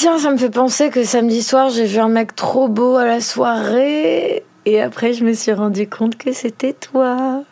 Tiens, ça me fait penser que samedi soir, j'ai vu un mec trop beau à la soirée. Et après, je me suis rendu compte que c'était toi.